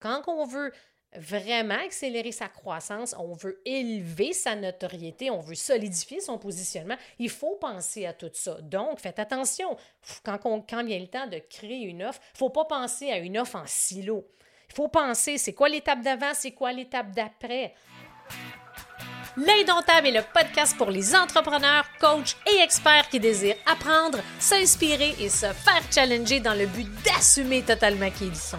Quand on veut vraiment accélérer sa croissance, on veut élever sa notoriété, on veut solidifier son positionnement, il faut penser à tout ça. Donc, faites attention. Quand, vient le temps de créer une offre, il ne faut pas penser à une offre en silo. Il faut penser, c'est quoi l'étape d'avant, c'est quoi l'étape d'après. L'Indomptable est le podcast pour les entrepreneurs, coachs et experts qui désirent apprendre, s'inspirer et se faire challenger dans le but d'assumer totalement qui ils sont.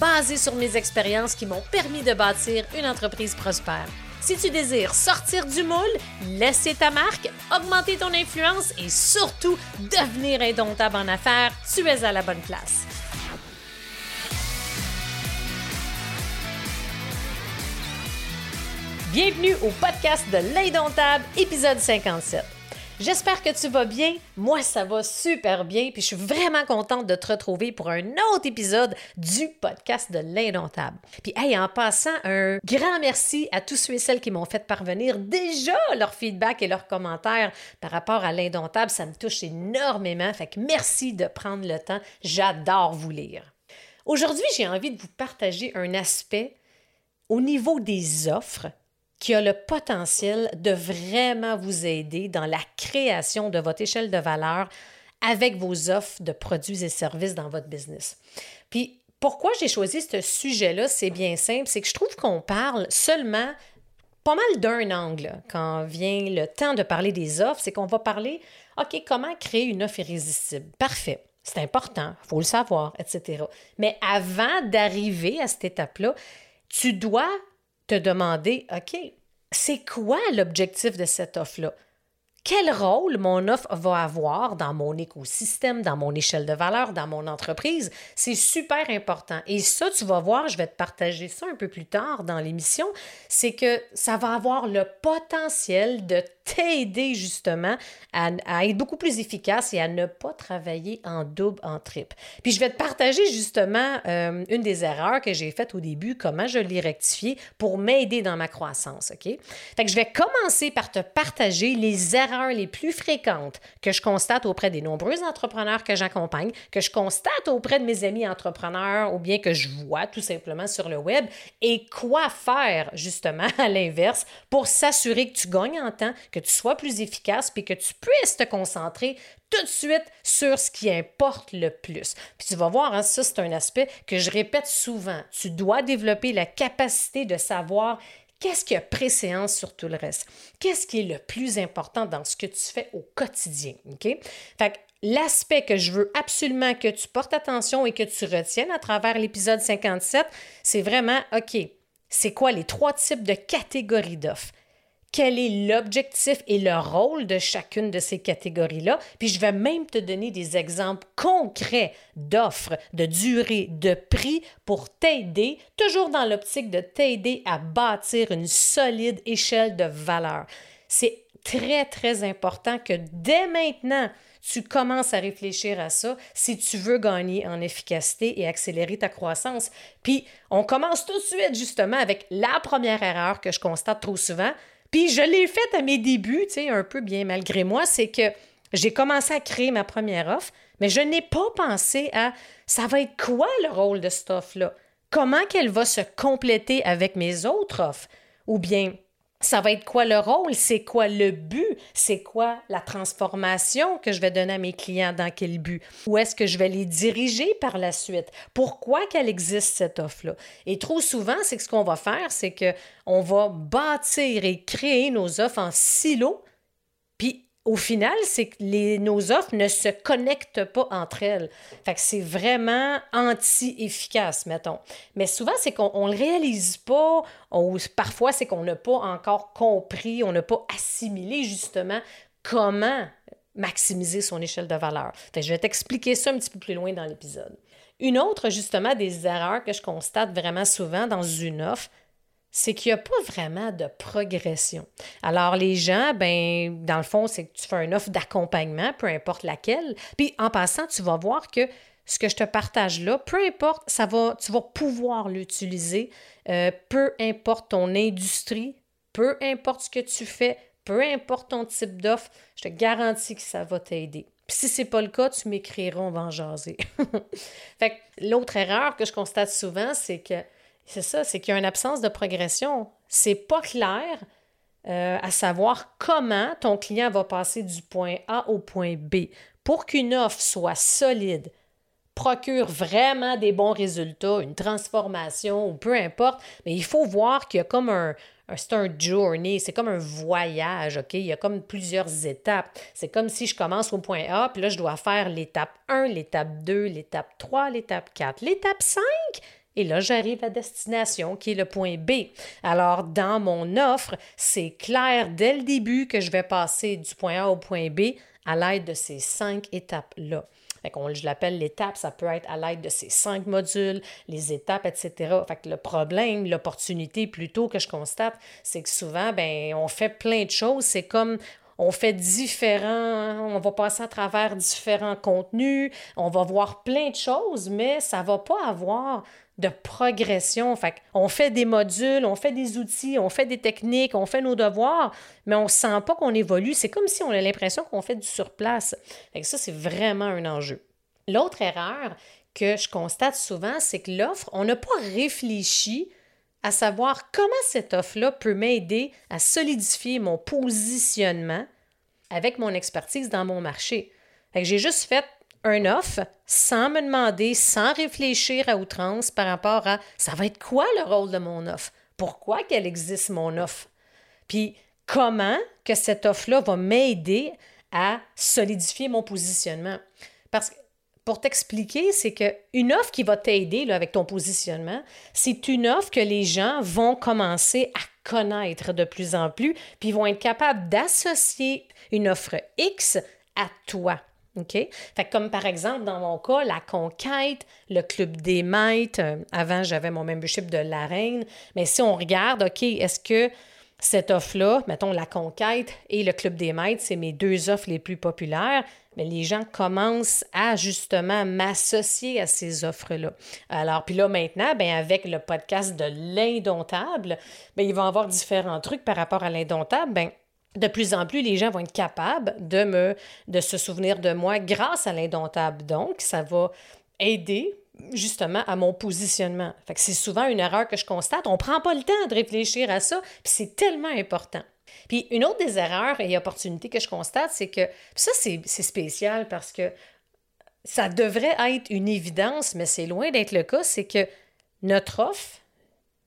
basées sur mes expériences qui m'ont permis de bâtir une entreprise prospère. Si tu désires sortir du moule, laisser ta marque, augmenter ton influence et surtout devenir indomptable en affaires, tu es à la bonne place. Bienvenue au podcast de l'Indomptable, épisode 57. J'espère que tu vas bien. Moi, ça va super bien. Puis je suis vraiment contente de te retrouver pour un autre épisode du podcast de l'Indomptable. Puis, hey, en passant, un grand merci à tous ceux et celles qui m'ont fait parvenir déjà leur feedback et leurs commentaires par rapport à l'Indomptable. Ça me touche énormément. Fait que merci de prendre le temps. J'adore vous lire. Aujourd'hui, j'ai envie de vous partager un aspect au niveau des offres qui a le potentiel de vraiment vous aider dans la création de votre échelle de valeur avec vos offres de produits et services dans votre business. Puis, pourquoi j'ai choisi ce sujet-là, c'est bien simple, c'est que je trouve qu'on parle seulement pas mal d'un angle quand vient le temps de parler des offres, c'est qu'on va parler, OK, comment créer une offre irrésistible? Parfait. C'est important, il faut le savoir, etc. Mais avant d'arriver à cette étape-là, tu dois te demander, OK, c'est quoi l'objectif de cette offre-là? Quel rôle mon offre va avoir dans mon écosystème, dans mon échelle de valeur, dans mon entreprise? C'est super important. Et ça, tu vas voir, je vais te partager ça un peu plus tard dans l'émission, c'est que ça va avoir le potentiel de t'aider justement à, être beaucoup plus efficace et à ne pas travailler en double, en triple. Puis je vais te partager justement euh, une des erreurs que j'ai faites au début, comment je l'ai rectifiée pour m'aider dans ma croissance, OK? Fait que je vais commencer par te partager les erreurs les plus fréquentes que je constate auprès des nombreux entrepreneurs que j'accompagne, que je constate auprès de mes amis entrepreneurs ou bien que je vois tout simplement sur le web et quoi faire justement à l'inverse pour s'assurer que tu gagnes en temps, que tu sois plus efficace, puis que tu puisses te concentrer tout de suite sur ce qui importe le plus. Puis tu vas voir, hein, ça c'est un aspect que je répète souvent. Tu dois développer la capacité de savoir qu'est-ce qui a préséance sur tout le reste. Qu'est-ce qui est le plus important dans ce que tu fais au quotidien. OK? Fait que l'aspect que je veux absolument que tu portes attention et que tu retiennes à travers l'épisode 57, c'est vraiment, OK, c'est quoi les trois types de catégories d'offres? Quel est l'objectif et le rôle de chacune de ces catégories-là. Puis je vais même te donner des exemples concrets d'offres, de durée, de prix pour t'aider, toujours dans l'optique de t'aider à bâtir une solide échelle de valeur. C'est très, très important que dès maintenant, tu commences à réfléchir à ça si tu veux gagner en efficacité et accélérer ta croissance. Puis, on commence tout de suite justement avec la première erreur que je constate trop souvent, puis je l'ai fait à mes débuts, tu sais, un peu bien malgré moi, c'est que j'ai commencé à créer ma première offre, mais je n'ai pas pensé à ça va être quoi le rôle de cette offre-là? Comment qu'elle va se compléter avec mes autres offres? Ou bien, ça va être quoi le rôle? C'est quoi le but? C'est quoi la transformation que je vais donner à mes clients? Dans quel but? Où est-ce que je vais les diriger par la suite? Pourquoi qu'elle existe, cette offre-là? Et trop souvent, c'est ce qu'on va faire, c'est qu'on va bâtir et créer nos offres en silos, puis au final, c'est que nos offres ne se connectent pas entre elles. Fait c'est vraiment anti-efficace, mettons. Mais souvent, c'est qu'on ne le réalise pas, ou parfois, c'est qu'on n'a pas encore compris, on n'a pas assimilé justement comment maximiser son échelle de valeur. Je vais t'expliquer ça un petit peu plus loin dans l'épisode. Une autre, justement, des erreurs que je constate vraiment souvent dans une offre, c'est qu'il n'y a pas vraiment de progression. Alors, les gens, ben, dans le fond, c'est que tu fais une offre d'accompagnement, peu importe laquelle. Puis, en passant, tu vas voir que ce que je te partage là, peu importe, ça va, tu vas pouvoir l'utiliser, euh, peu importe ton industrie, peu importe ce que tu fais, peu importe ton type d'offre, je te garantis que ça va t'aider. Puis si c'est pas le cas, tu m'écriras, en jaser. fait l'autre erreur que je constate souvent, c'est que c'est ça, c'est qu'il y a une absence de progression. C'est pas clair euh, à savoir comment ton client va passer du point A au point B. Pour qu'une offre soit solide, procure vraiment des bons résultats, une transformation ou peu importe, mais il faut voir qu'il y a comme un, c'est un journey, c'est comme un voyage, OK? Il y a comme plusieurs étapes. C'est comme si je commence au point A, puis là, je dois faire l'étape 1, l'étape 2, l'étape 3, l'étape 4, l'étape 5, et là, j'arrive à destination, qui est le point B. Alors, dans mon offre, c'est clair dès le début que je vais passer du point A au point B à l'aide de ces cinq étapes-là. je l'appelle l'étape, ça peut être à l'aide de ces cinq modules, les étapes, etc. Fait que le problème, l'opportunité plutôt que je constate, c'est que souvent, ben, on fait plein de choses. C'est comme on fait différents, on va passer à travers différents contenus, on va voir plein de choses, mais ça ne va pas avoir de progression. Fait on fait des modules, on fait des outils, on fait des techniques, on fait nos devoirs, mais on ne sent pas qu'on évolue. C'est comme si on a l'impression qu'on fait du surplace. Fait ça, c'est vraiment un enjeu. L'autre erreur que je constate souvent, c'est que l'offre, on n'a pas réfléchi à savoir comment cette offre-là peut m'aider à solidifier mon positionnement avec mon expertise dans mon marché. J'ai juste fait un offre sans me demander, sans réfléchir à outrance par rapport à ça va être quoi le rôle de mon offre? Pourquoi qu'elle existe, mon offre? Puis comment que cette offre-là va m'aider à solidifier mon positionnement? Parce que pour t'expliquer, c'est qu'une offre qui va t'aider avec ton positionnement, c'est une offre que les gens vont commencer à connaître de plus en plus, puis vont être capables d'associer une offre X à toi. OK? Fait comme par exemple, dans mon cas, la conquête, le club des maîtres, euh, avant j'avais mon membership de la reine, mais si on regarde, OK, est-ce que cette offre-là, mettons la conquête et le club des maîtres, c'est mes deux offres les plus populaires, mais les gens commencent à justement m'associer à ces offres-là. Alors, puis là maintenant, ben avec le podcast de l'indomptable, ben ils vont avoir différents trucs par rapport à l'indomptable. Ben de plus en plus, les gens vont être capables de, me, de se souvenir de moi grâce à l'indomptable. Donc, ça va aider justement à mon positionnement. Fait que c'est souvent une erreur que je constate. On ne prend pas le temps de réfléchir à ça, puis c'est tellement important. Puis une autre des erreurs et opportunités que je constate, c'est que ça, c'est spécial parce que ça devrait être une évidence, mais c'est loin d'être le cas, c'est que notre offre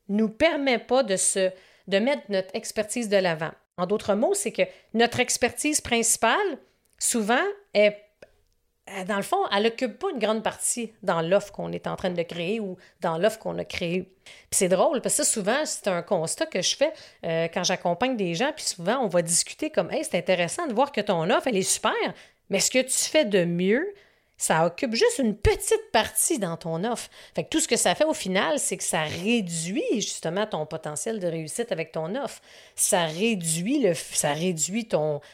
nous permet pas de, se, de mettre notre expertise de l'avant. En d'autres mots, c'est que notre expertise principale, souvent, est dans le fond, elle n'occupe pas une grande partie dans l'offre qu'on est en train de créer ou dans l'offre qu'on a créée. Puis c'est drôle, parce que ça, souvent, c'est un constat que je fais euh, quand j'accompagne des gens, puis souvent, on va discuter comme Hey, c'est intéressant de voir que ton offre, elle est super, mais ce que tu fais de mieux, ça occupe juste une petite partie dans ton offre. Fait tout ce que ça fait au final, c'est que ça réduit justement ton potentiel de réussite avec ton offre. Ça réduit le, réduit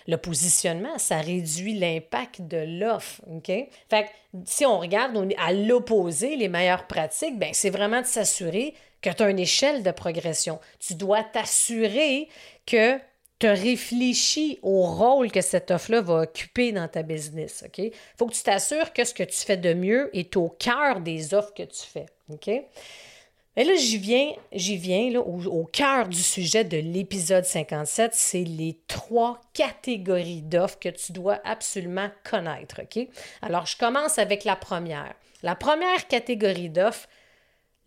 le positionnement, ça réduit l'impact de l'offre. OK? Fait que si on regarde à l'opposé, les meilleures pratiques, ben, c'est vraiment de s'assurer que tu as une échelle de progression. Tu dois t'assurer que tu réfléchis au rôle que cette offre-là va occuper dans ta business. Il faut que tu t'assures que ce que tu fais de mieux est au cœur des offres que tu fais. OK? Et là, j'y viens, j'y viens au, au, cœur du sujet de l'épisode 57, c'est les trois catégories d'offres que tu dois absolument connaître. OK? Alors, je commence avec la première. La première catégorie d'offres,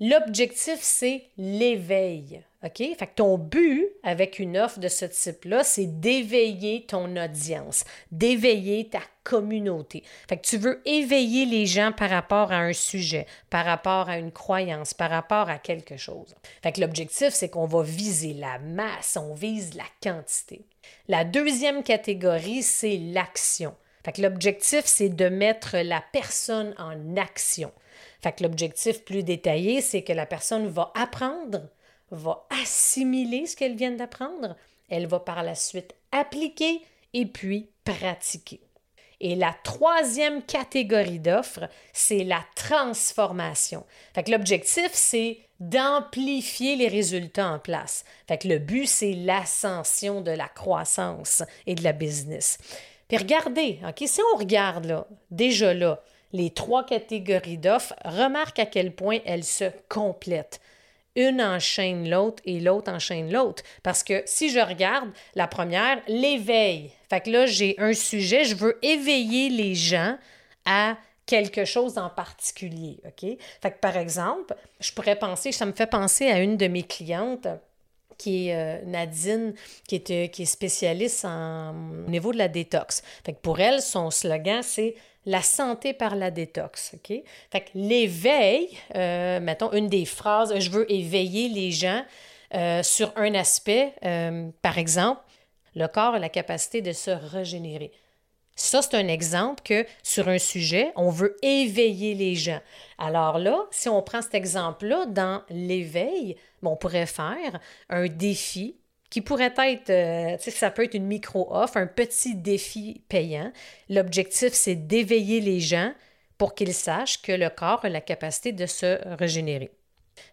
l'objectif, c'est l'éveil. OK? Fait que ton but avec une offre de ce type-là, c'est d'éveiller ton audience, d'éveiller ta communauté. Fait que tu veux éveiller les gens par rapport à un sujet, par rapport à une croyance, par rapport à quelque chose. Fait que l'objectif, c'est qu'on va viser la masse, on vise la quantité. La deuxième catégorie, c'est l'action. Fait que l'objectif, c'est de mettre la personne en action. Fait que l'objectif plus détaillé, c'est que la personne va apprendre, va assimiler ce qu'elle vient d'apprendre, elle va par la suite appliquer et puis pratiquer. Et la troisième catégorie d'offres, c'est la transformation. Fait l'objectif, c'est d'amplifier les résultats en place. Fait le but, c'est l'ascension de la croissance et de la business. Puis regardez, OK, si on regarde là, déjà là, les trois catégories d'offres, remarque à quel point elles se complètent une enchaîne l'autre et l'autre enchaîne l'autre. Parce que si je regarde la première, l'éveil. Fait que là, j'ai un sujet, je veux éveiller les gens à quelque chose en particulier. Fait que par exemple, je pourrais penser, ça me fait penser à une de mes clientes qui est euh, Nadine, qui est, euh, qui est spécialiste en, au niveau de la détox. Fait que pour elle, son slogan, c'est la santé par la détox. Fait l'éveil, euh, mettons, une des phrases, je veux éveiller les gens euh, sur un aspect, euh, par exemple, le corps a la capacité de se régénérer. Ça, c'est un exemple que sur un sujet, on veut éveiller les gens. Alors là, si on prend cet exemple-là, dans l'éveil, on pourrait faire un défi qui pourrait être, euh, ça peut être une micro-offre, un petit défi payant. L'objectif, c'est d'éveiller les gens pour qu'ils sachent que le corps a la capacité de se régénérer.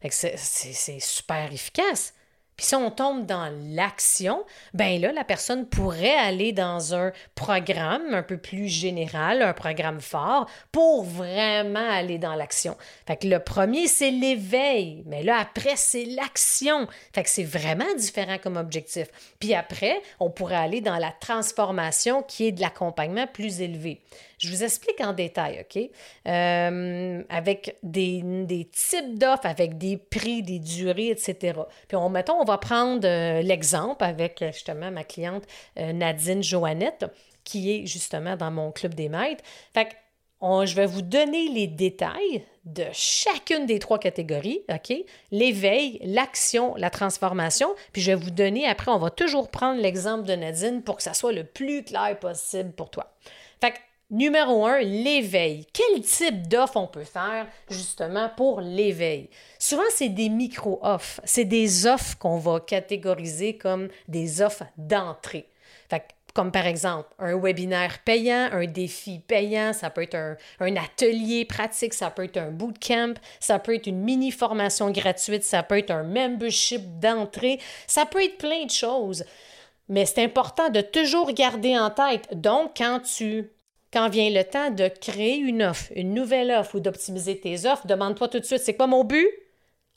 C'est super efficace. Puis si on tombe dans l'action, ben là, la personne pourrait aller dans un programme un peu plus général, un programme fort, pour vraiment aller dans l'action. Fait que le premier, c'est l'éveil, mais là, après, c'est l'action. Fait que c'est vraiment différent comme objectif. Puis après, on pourrait aller dans la transformation qui est de l'accompagnement plus élevé. Je vous explique en détail, OK? Euh, avec des, des types d'offres, avec des prix, des durées, etc. Puis, on, mettons, on va prendre euh, l'exemple avec justement ma cliente euh, Nadine Joannette, qui est justement dans mon club des maîtres. Fait que je vais vous donner les détails de chacune des trois catégories, OK? L'éveil, l'action, la transformation. Puis je vais vous donner, après, on va toujours prendre l'exemple de Nadine pour que ça soit le plus clair possible pour toi. Fait que Numéro un, l'éveil. Quel type d'offre on peut faire justement pour l'éveil? Souvent, c'est des micro-offres. C'est des offres qu'on va catégoriser comme des offres d'entrée. comme par exemple un webinaire payant, un défi payant, ça peut être un, atelier pratique, ça peut être un bootcamp, ça peut être une mini formation gratuite, ça peut être un membership d'entrée, ça peut être plein de choses. Mais c'est important de toujours garder en tête. Donc, quand tu quand vient le temps de créer une offre, une nouvelle offre ou d'optimiser tes offres, demande-toi tout de suite, c'est quoi mon but?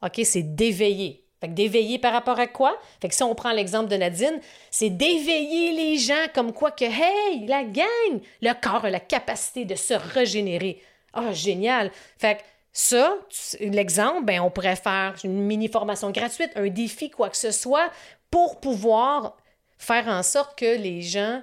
OK, c'est d'éveiller. Fait que d'éveiller par rapport à quoi? Fait que si on prend l'exemple de Nadine, c'est d'éveiller les gens comme quoi que, hey, la gang, le corps a la capacité de se régénérer. Ah, génial. Fait que ça, l'exemple, ben, on pourrait faire une mini formation gratuite, un défi, quoi que ce soit, pour pouvoir faire en sorte que les gens,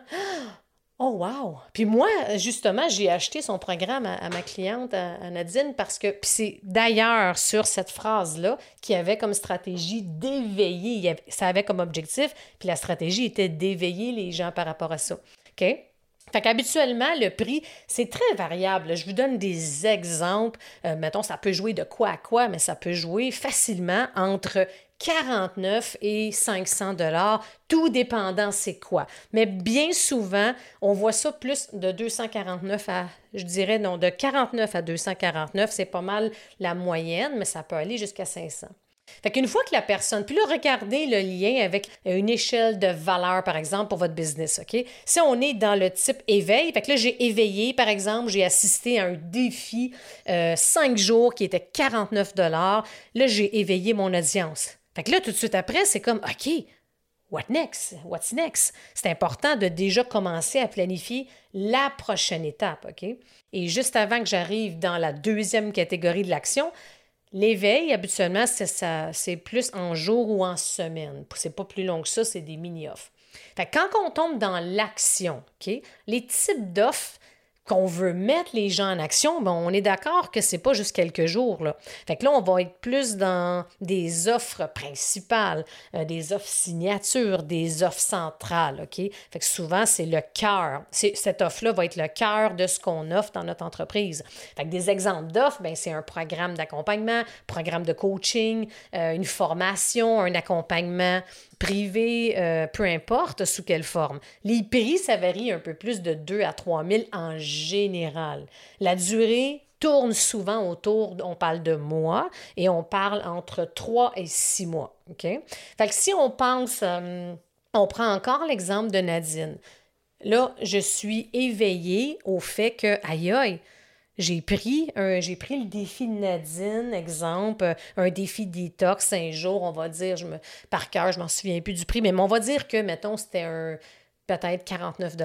wow! Puis moi, justement, j'ai acheté son programme à, ma cliente, à, Nadine, parce que, puis c'est d'ailleurs sur cette phrase-là qui avait comme stratégie d'éveiller, ça avait comme objectif, puis la stratégie était d'éveiller les gens par rapport à ça. OK? Fait qu'habituellement, le prix, c'est très variable. Je vous donne des exemples. Euh, mettons, ça peut jouer de quoi à quoi, mais ça peut jouer facilement entre 49 et 500 dollars, tout dépendant c'est quoi. Mais bien souvent, on voit ça plus de 249 à, je dirais non, de 49 à 249, c'est pas mal la moyenne, mais ça peut aller jusqu'à 500. Fait qu'une fois que la personne, puis là, regardez le lien avec une échelle de valeur, par exemple, pour votre business, OK? Si on est dans le type éveil, fait que là, j'ai éveillé, par exemple, j'ai assisté à un défi euh, cinq jours qui était 49 Là, j'ai éveillé mon audience. Fait que là, tout de suite après, c'est comme, OK, what next? What's next? C'est important de déjà commencer à planifier la prochaine étape, OK? Et juste avant que j'arrive dans la deuxième catégorie de l'action, L'éveil, habituellement, c'est plus en jour ou en semaine. C'est pas plus long que ça, c'est des mini-offres. quand on tombe dans l'action, les types d'offres qu'on veut mettre les gens en action, ben on est d'accord que c'est pas juste quelques jours. Là. Fait que là, on va être plus dans des offres principales, euh, des offres signatures, des offres centrales. OK? Fait que souvent, c'est le cœur. Cette offre-là va être le cœur de ce qu'on offre dans notre entreprise. Fait que des exemples d'offres, ben, c'est un programme d'accompagnement, programme de coaching, euh, une formation, un accompagnement privé, euh, peu importe sous quelle forme. Les prix, ça varie un peu plus de 2 à 3 000 en général. La durée tourne souvent autour, on parle de mois, et on parle entre 3 et 6 mois. Fait que si on pense, euh, on prend encore l'exemple de Nadine. Là, je suis éveillée au fait que, aïe aïe, j'ai pris, j'ai pris le défi de Nadine, exemple, un défi détox, un jour, on va dire, je me, par cœur, je m'en souviens plus du prix, mais on va dire que, mettons, c'était un peut-être 49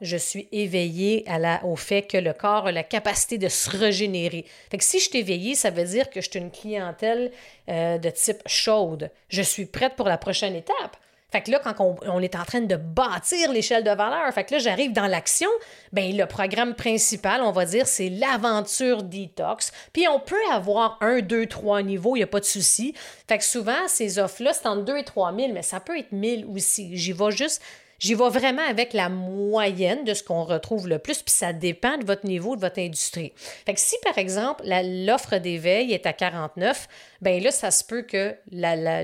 je suis éveillée au fait que le corps a la capacité de se régénérer. Fait si je suis ça veut dire que je suis une clientèle euh, de type chaude. Je suis prête pour la prochaine étape. Fait que là, quand on, est en train de bâtir l'échelle de valeur, là, j'arrive dans l'action, ben le programme principal, on va dire, c'est l'aventure detox. Puis on peut avoir un, deux, trois niveaux, il n'y a pas de souci. Fait souvent, ces offres-là, c'est entre 2 et 3 000, mais ça peut être 1000 aussi. J'y vais juste J'y vais vraiment avec la moyenne de ce qu'on retrouve le plus, puis ça dépend de votre niveau, de votre industrie. Fait que si, par exemple, l'offre d'éveil est à 49, bien là, ça se peut que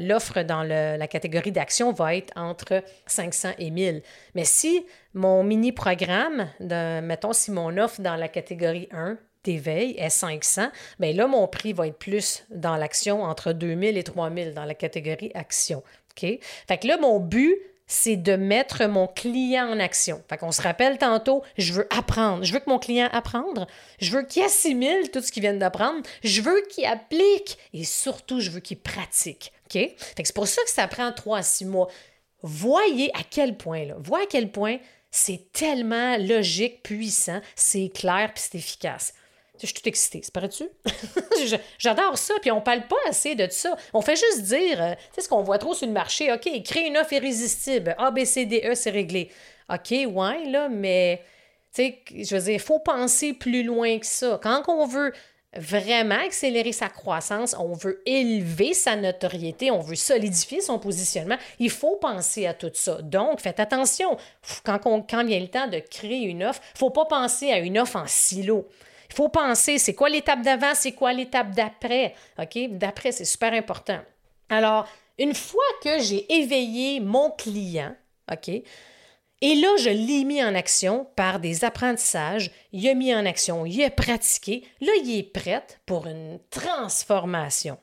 l'offre dans la catégorie d'action va être entre 500 et 1000. Mais si mon mini-programme, mettons, si mon offre dans la catégorie 1 d'éveil est 500, bien là, mon prix va être plus dans l'action entre 2000 et 3000 dans la catégorie action. OK? Fait que là, mon but, c'est de mettre mon client en action. Fait qu'on se rappelle tantôt, je veux apprendre. Je veux que mon client apprenne. Je veux qu'il assimile tout ce qu'il vient d'apprendre. Je veux qu'il applique. Et surtout, je veux qu'il pratique. OK? Que c'est pour ça que ça prend trois à six mois. Voyez à quel point, là, voyez à quel point c'est tellement logique, puissant, c'est clair puis c'est efficace. Je suis tout excitée, c'est paraît-tu? J'adore ça, puis on parle pas assez de ça. On fait juste dire, euh, tu sais, ce qu'on voit trop sur le marché, OK, créer une offre irrésistible, A, B, C, D, E, c'est réglé. OK, ouais, là, mais, tu sais, je veux dire, il faut penser plus loin que ça. Quand on veut vraiment accélérer sa croissance, on veut élever sa notoriété, on veut solidifier son positionnement, il faut penser à tout ça. Donc, faites attention. Quand, quand vient le temps de créer une offre, il ne faut pas penser à une offre en silo. Il faut penser, c'est quoi l'étape d'avant, c'est quoi l'étape d'après. OK? D'après, c'est super important. Alors, une fois que j'ai éveillé mon client, OK? Et là, je l'ai mis en action par des apprentissages. Il a mis en action, il a pratiqué. Là, il est prêt pour une transformation.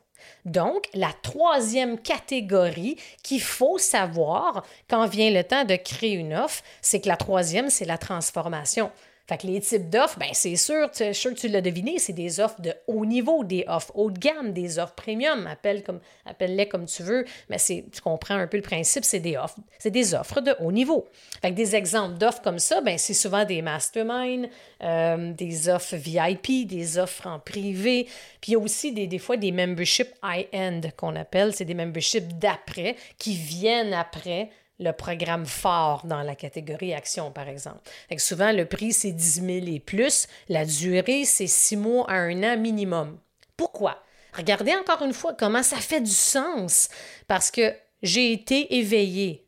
Donc, la troisième catégorie qu'il faut savoir quand vient le temps de créer une offre, c'est que la troisième, c'est la transformation. Fait que les types d'offres, ben c'est sûr, tu, sûr que tu l'as deviné, c'est des offres de haut niveau, des offres haut de gamme, des offres premium, appelle comme, appelle-les comme tu veux, mais c'est, tu comprends un peu le principe, c'est des offres, c'est des offres de haut niveau. Fait que des exemples d'offres comme ça, ben c'est souvent des masterminds, euh, des offres VIP, des offres en privé, puis il y a aussi des, des fois des memberships high-end qu'on appelle, c'est des memberships d'après qui viennent après le programme fort dans la catégorie action, par exemple. Fait souvent, le prix, c'est 10 000 et plus. La durée, c'est 6 mois à un an minimum. Pourquoi? Regardez encore une fois comment ça fait du sens. Parce que j'ai été éveillée.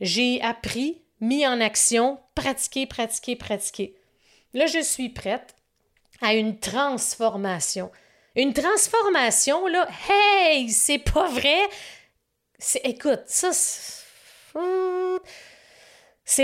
J'ai appris, mis en action, pratiqué, pratiqué, pratiqué. Là, je suis prête à une transformation. Une transformation, là, hey, c'est pas vrai. Écoute, ça, c'est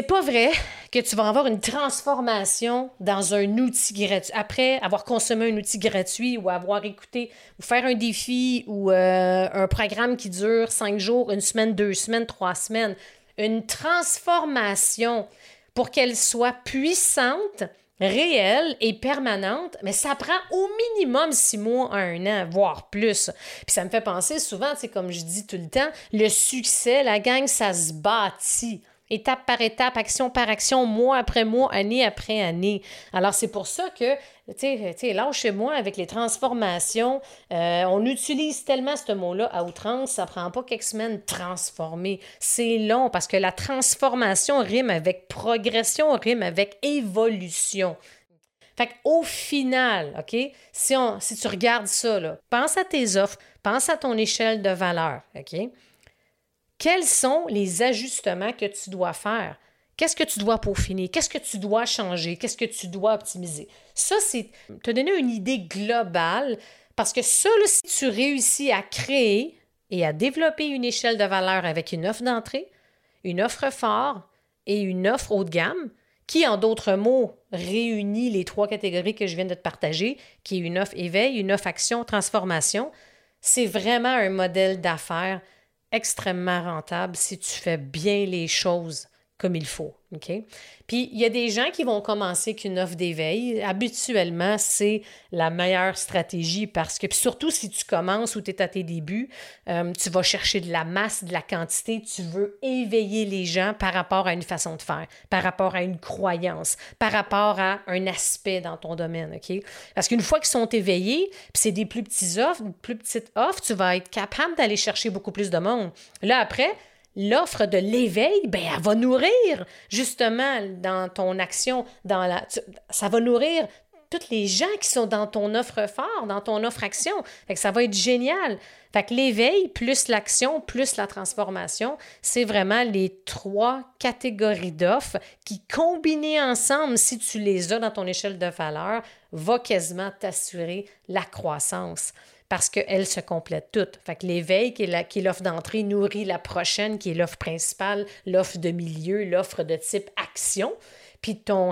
pas vrai que tu vas avoir une transformation dans un outil gratuit. Après avoir consommé un outil gratuit ou avoir écouté ou faire un défi ou euh, un programme qui dure cinq jours, une semaine, deux semaines, trois semaines. Une transformation pour qu'elle soit puissante, réelle et permanente, mais ça prend au minimum six mois à un an, voire plus. Puis ça me fait penser souvent, c'est comme je dis tout le temps, le succès, la gang, ça se bâtit étape par étape, action par action, mois après mois, année après année. Alors, c'est pour ça que, tu sais, là, chez moi, avec les transformations, euh, on utilise tellement ce mot-là à outrance, ça prend pas quelques semaines transformer. C'est long parce que la transformation rime avec progression, rime avec évolution. Fait qu'au final, OK, si, on, si tu regardes ça, là, pense à tes offres, pense à ton échelle de valeur, OK? Quels sont les ajustements que tu dois faire? Qu'est-ce que tu dois peaufiner? Qu'est-ce que tu dois changer? Qu'est-ce que tu dois optimiser? Ça, c'est te donner une idée globale parce que ça, si tu réussis à créer et à développer une échelle de valeur avec une offre d'entrée, une offre fort et une offre haut de gamme, qui, en d'autres mots, réunit les trois catégories que je viens de te partager, qui est une offre éveil, une offre action, transformation, c'est vraiment un modèle d'affaires extrêmement rentable si tu fais bien les choses comme il faut. OK? Puis, il y a des gens qui vont commencer qu'une offre d'éveil. Habituellement, c'est la meilleure stratégie parce que, surtout si tu commences ou tu es à tes débuts, euh, tu vas chercher de la masse, de la quantité, tu veux éveiller les gens par rapport à une façon de faire, par rapport à une croyance, par rapport à un aspect dans ton domaine. OK? Parce qu'une fois qu'ils sont éveillés, puis c'est des plus petits offres, plus petites offres, tu vas être capable d'aller chercher beaucoup plus de monde. Là, après, l'offre de l'éveil, ben, elle va nourrir justement dans ton action, dans la, ça va nourrir tous les gens qui sont dans ton offre fort, dans ton offre action. Fait que ça va être génial. Fait que l'éveil plus l'action plus la transformation, c'est vraiment les trois catégories d'offres qui, combinées ensemble, si tu les as dans ton échelle de valeur, va quasiment t'assurer la croissance parce qu'elles se complètent toutes. Fait l'éveil, qui est l'offre d'entrée, nourrit la prochaine, qui est l'offre principale, l'offre de milieu, l'offre de type action. Puis ton,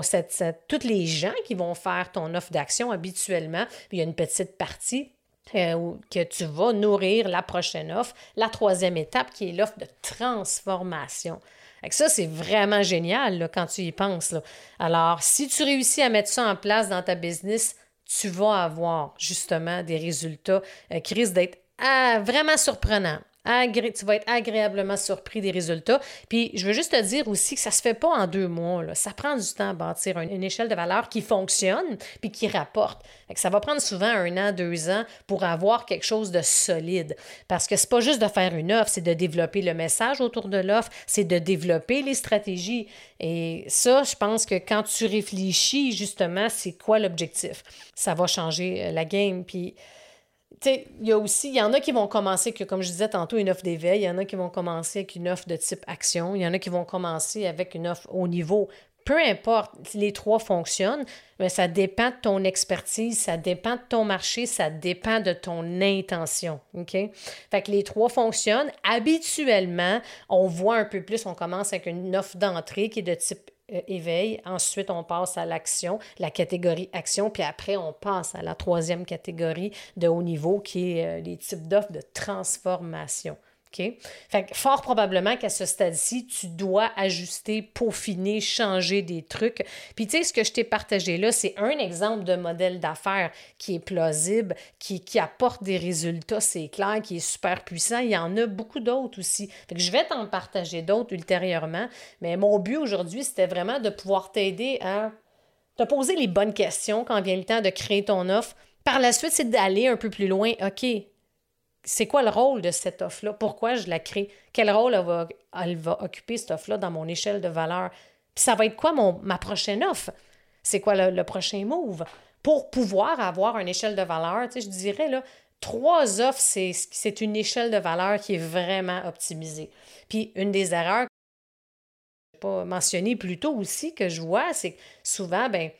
toutes les gens qui vont faire ton offre d'action habituellement, il y a une petite partie euh, que tu vas nourrir la prochaine offre, la troisième étape qui est l'offre de transformation. Ça, c'est vraiment génial quand tu y penses. Alors, si tu réussis à mettre ça en place dans ta business, tu vas avoir justement des résultats euh, qui risquent d'être ah, vraiment surprenants tu vas être agréablement surpris des résultats. Puis je veux juste te dire aussi que ça se fait pas en deux mois. Ça prend du temps à bâtir une, échelle de valeur qui fonctionne puis qui rapporte. ça va prendre souvent un an, deux ans pour avoir quelque chose de solide. Parce que c'est pas juste de faire une offre, c'est de développer le message autour de l'offre, c'est de développer les stratégies. Et ça, je pense que quand tu réfléchis justement, c'est quoi l'objectif, ça va changer euh, la game. Puis il y a aussi, il y en a qui vont commencer, que, comme je disais tantôt, une offre d'éveil, il y en a qui vont commencer avec une offre de type action, il y en a qui vont commencer avec une offre au niveau. Peu importe, les trois fonctionnent, mais ça dépend de ton expertise, ça dépend de ton marché, ça dépend de ton intention. OK? Fait que les trois fonctionnent. Habituellement, on voit un peu plus, on commence avec une offre d'entrée qui est de type euh, éveil. Ensuite, on passe à l'action, la catégorie action, puis après, on passe à la troisième catégorie de haut niveau qui est euh, les types d'offres de transformation. Fait que fort probablement qu'à ce stade-ci, tu dois ajuster, peaufiner, changer des trucs. Puis tu sais, ce que je t'ai partagé là, c'est un exemple de modèle d'affaires qui est plausible, qui, qui apporte des résultats, c'est clair, qui est super puissant. Il y en a beaucoup d'autres aussi. Fait que je vais t'en partager d'autres ultérieurement. Mais mon but aujourd'hui, c'était vraiment de pouvoir t'aider à te poser les bonnes questions quand vient le temps de créer ton offre. Par la suite, c'est d'aller un peu plus loin. OK, c'est quoi le rôle de cette offre-là? Pourquoi je la crée? Quel rôle elle va, elle va occuper, cette offre-là, dans mon échelle de valeur? Puis ça va être quoi mon, ma prochaine offre? C'est quoi le, prochain move? Pour pouvoir avoir une échelle de valeur, tu sais, je dirais, là, trois offres, c'est une échelle de valeur qui est vraiment optimisée. Puis une des erreurs que je n'ai pas mentionné plus tôt aussi, que je vois, c'est que souvent, ben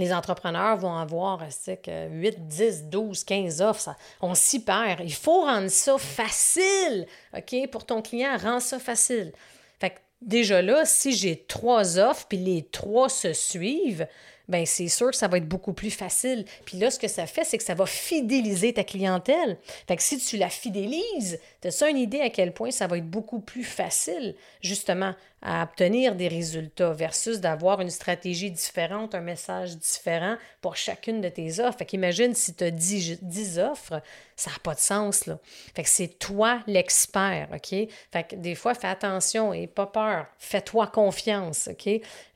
les entrepreneurs vont avoir 8, 10, 12, 15 offres. On s'y perd. Il faut rendre ça facile. OK? Pour ton client, rends ça facile. Fait que déjà là, si j'ai trois offres puis les trois se suivent, ben c'est sûr que ça va être beaucoup plus facile. Puis là, ce que ça fait, c'est que ça va fidéliser ta clientèle. Fait que si tu la fidélises, tu as une idée à quel point ça va être beaucoup plus facile, justement, à obtenir des résultats versus d'avoir une stratégie différente, un message différent pour chacune de tes offres. Fait qu'imagine si tu as 10, 10, offres, ça n'a pas de sens, là. Fait que c'est toi l'expert, OK? Fait que des fois, fais attention et pas peur. Fais-toi confiance, OK?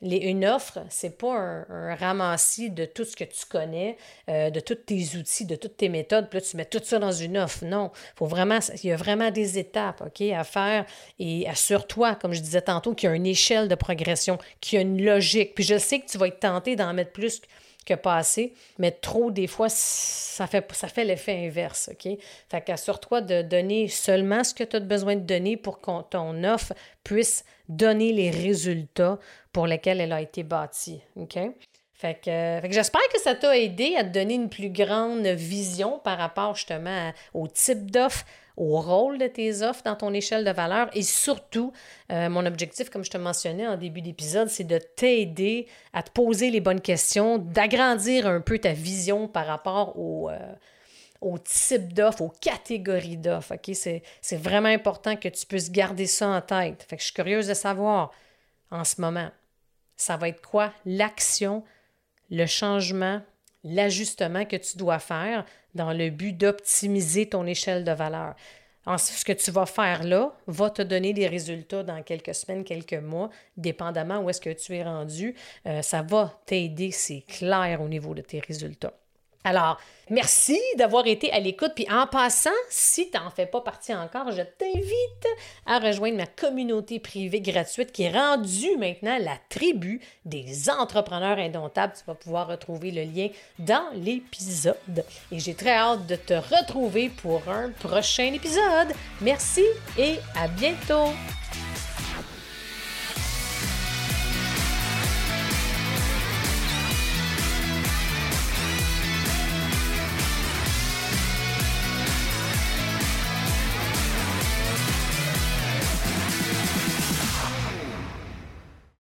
Une offre, c'est pas un, ramassis de tout ce que tu connais, euh, de tous tes outils, de toutes tes méthodes, puis là, tu mets tout ça dans une offre. Non, faut vraiment, il y a vraiment des étapes, OK, à faire et assure-toi, comme je disais tantôt, qu'il y a une échelle de progression, qu'il y a une logique. Puis je sais que tu vas être tenté d'en mettre plus que pas assez, mais trop, des fois, ça fait, ça fait l'effet inverse, OK? Fait qu'assure-toi de donner seulement ce que tu as besoin de donner pour que ton offre puisse donner les résultats pour lesquels elle a été bâtie? Fait que, j'espère que ça t'a aidé à te donner une plus grande vision par rapport justement au type d'offre, au rôle de tes offres dans ton échelle de valeur et surtout, euh, mon objectif, comme je te mentionnais en début d'épisode, c'est de t'aider à te poser les bonnes questions, d'agrandir un peu ta vision par rapport au, euh, au type d'offre, aux catégories d'offres. C'est vraiment important que tu puisses garder ça en tête. Fait que je suis curieuse de savoir en ce moment, ça va être quoi l'action, le changement, l'ajustement que tu dois faire dans le but d'optimiser ton échelle de valeur. ce que tu vas faire là va te donner des résultats dans quelques semaines, quelques mois, dépendamment où est-ce que tu es rendu. Euh, ça va t'aider, c'est clair au niveau de tes résultats. Alors, merci d'avoir été à l'écoute. Puis en passant, si tu n'en fais pas partie encore, je t'invite à rejoindre ma communauté privée gratuite qui est rendue maintenant la tribu des entrepreneurs indomptables. Tu vas pouvoir retrouver le lien dans l'épisode. Et j'ai très hâte de te retrouver pour un prochain épisode. Merci et à bientôt.